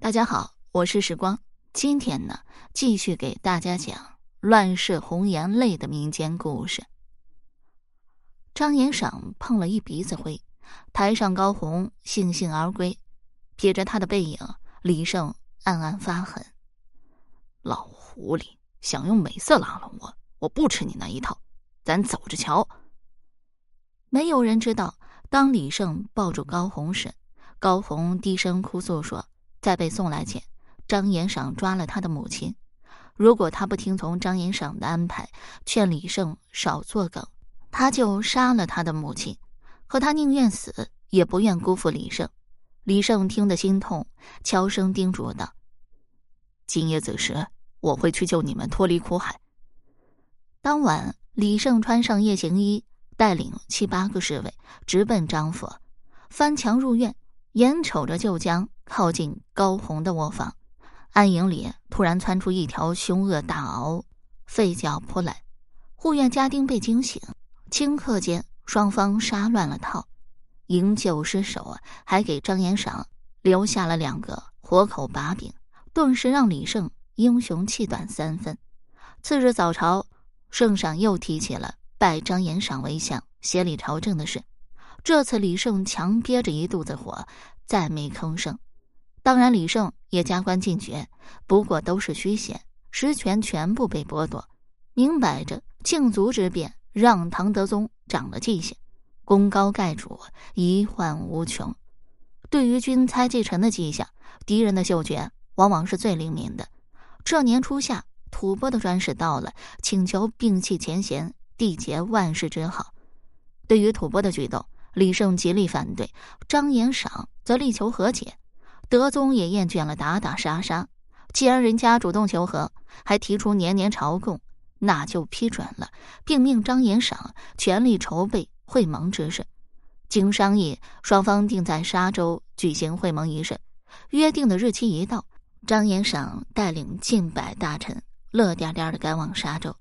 大家好，我是时光。今天呢，继续给大家讲乱世红颜泪的民间故事。张延赏碰了一鼻子灰，台上高红悻悻而归，瞥着他的背影，李胜暗暗发狠：老狐狸想用美色拉拢我，我不吃你那一套，咱走着瞧。没有人知道，当李胜抱住高红时，高红低声哭诉说。在被送来前，张延赏抓了他的母亲。如果他不听从张延赏的安排，劝李胜少作梗，他就杀了他的母亲。可他宁愿死，也不愿辜负李胜。李胜听得心痛，悄声叮嘱道：“今夜子时，我会去救你们脱离苦海。”当晚，李胜穿上夜行衣，带领七八个侍卫直奔张府，翻墙入院，眼瞅着就将。靠近高红的卧房，暗影里突然窜出一条凶恶大獒，吠叫扑来。护院家丁被惊醒，顷刻间双方杀乱了套。营救失手啊，还给张延赏留下了两个活口把柄，顿时让李胜英雄气短三分。次日早朝，圣上又提起了拜张延赏为相、协理朝政的事。这次李胜强憋着一肚子火，再没吭声。当然，李胜也加官进爵，不过都是虚衔，实权全部被剥夺。明摆着庆族之变，让唐德宗长了记性，功高盖主，遗患无穷。对于君猜忌臣的迹象，敌人的嗅觉往往是最灵敏的。这年初夏，吐蕃的专使到了，请求摒弃前嫌，缔结万世之好。对于吐蕃的举动，李胜极力反对，张延赏则力求和解。德宗也厌倦了打打杀杀，既然人家主动求和，还提出年年朝贡，那就批准了，并命张延赏全力筹备会盟之事。经商议，双方定在沙州举行会盟仪式。约定的日期一到，张延赏带领近百大臣乐颠颠的赶往沙州。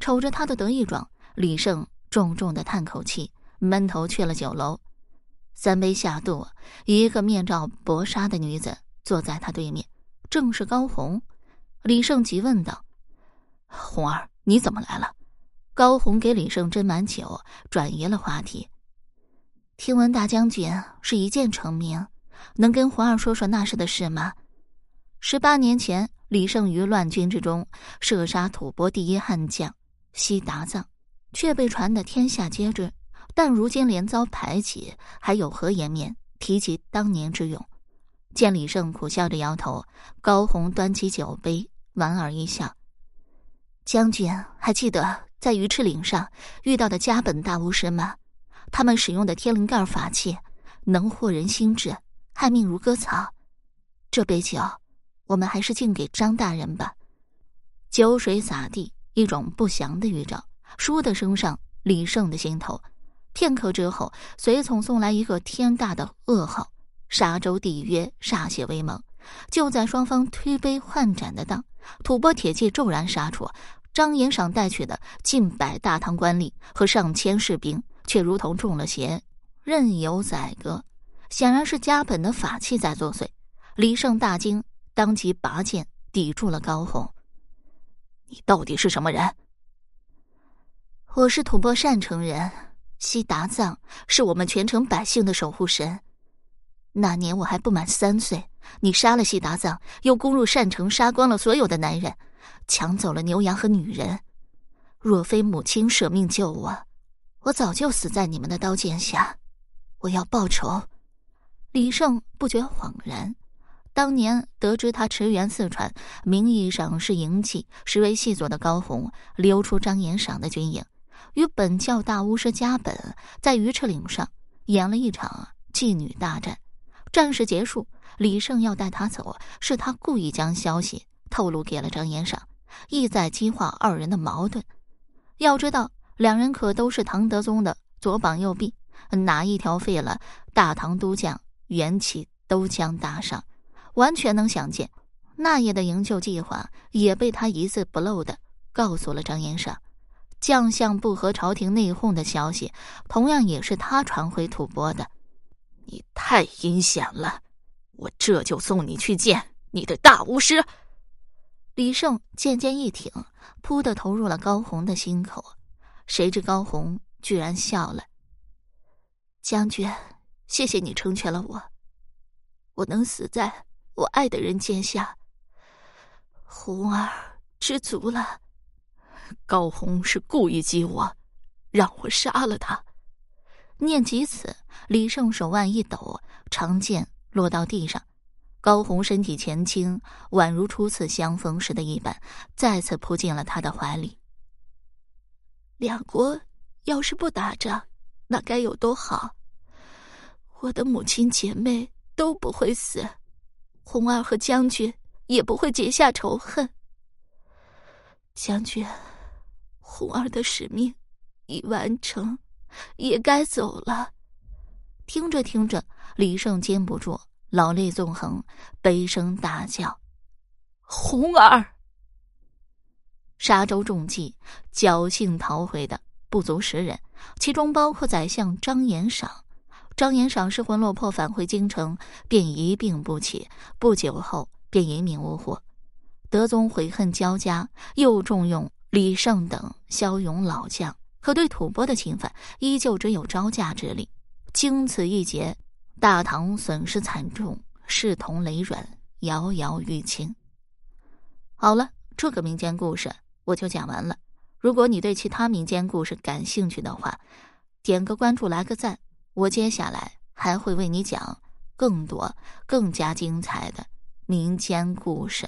瞅着他的得意状，李胜重重的叹口气，闷头去了酒楼。三杯下肚，一个面罩薄纱的女子坐在他对面，正是高红。李胜急问道：“红儿，你怎么来了？”高红给李胜斟满酒，转移了话题：“听闻大将军是一剑成名，能跟红儿说说那时的事吗？”十八年前，李胜于乱军之中射杀吐蕃第一悍将西达藏，却被传得天下皆知。但如今连遭排挤，还有何颜面提及当年之勇？见李胜苦笑着摇头，高红端起酒杯，莞尔一笑：“将军还记得在鱼翅岭上遇到的加本大巫师吗？他们使用的天灵盖法器，能惑人心智，害命如割草。这杯酒，我们还是敬给张大人吧。”酒水洒地，一种不祥的预兆，倏地升上李胜的心头。片刻之后，随从送来一个天大的噩耗：沙州缔约，歃血为盟。就在双方推杯换盏的当，吐蕃铁骑骤然杀出，张延赏带去的近百大唐官吏和上千士兵，却如同中了邪，任由宰割。显然是家本的法器在作祟。李胜大惊，当即拔剑抵住了高红：“你到底是什么人？”“我是吐蕃善城人。”西达藏是我们全城百姓的守护神。那年我还不满三岁，你杀了西达藏，又攻入善城，杀光了所有的男人，抢走了牛羊和女人。若非母亲舍命救我，我早就死在你们的刀剑下。我要报仇。李胜不觉恍然，当年得知他驰援四川，名义上是营妓，实为细作的高红溜出张延赏的军营。与本教大巫师加本在鱼翅岭上演了一场妓女大战，战事结束，李胜要带他走，是他故意将消息透露给了张延赏，意在激化二人的矛盾。要知道，两人可都是唐德宗的左膀右臂，哪一条废了，大唐都将元气都将大伤。完全能想见，那夜的营救计划也被他一字不漏的告诉了张延赏。将相不和朝廷内讧的消息，同样也是他传回吐蕃的。你太阴险了！我这就送你去见你的大巫师！李胜渐渐一挺，扑的投入了高红的心口。谁知高红居然笑了。将军，谢谢你成全了我，我能死在我爱的人剑下。红儿知足了。高红是故意激我，让我杀了他。念及此，李胜手腕一抖，长剑落到地上。高红身体前倾，宛如初次相逢时的一般，再次扑进了他的怀里。两国要是不打仗，那该有多好！我的母亲姐妹都不会死，红儿和将军也不会结下仇恨。将军，红儿的使命已完成，也该走了。听着听着，李胜禁不住老泪纵横，悲声大叫：“红儿！”沙州中计，侥幸逃回的不足十人，其中包括宰相张延赏。张延赏失魂落魄返回京城，便一病不起，不久后便一命呜呼。德宗悔恨交加，又重用李胜等骁勇老将，可对吐蕃的侵犯依旧只有招架之力。经此一劫，大唐损失惨重，势同雷软，摇摇欲倾。好了，这个民间故事。我就讲完了。如果你对其他民间故事感兴趣的话，点个关注，来个赞。我接下来还会为你讲更多、更加精彩的民间故事。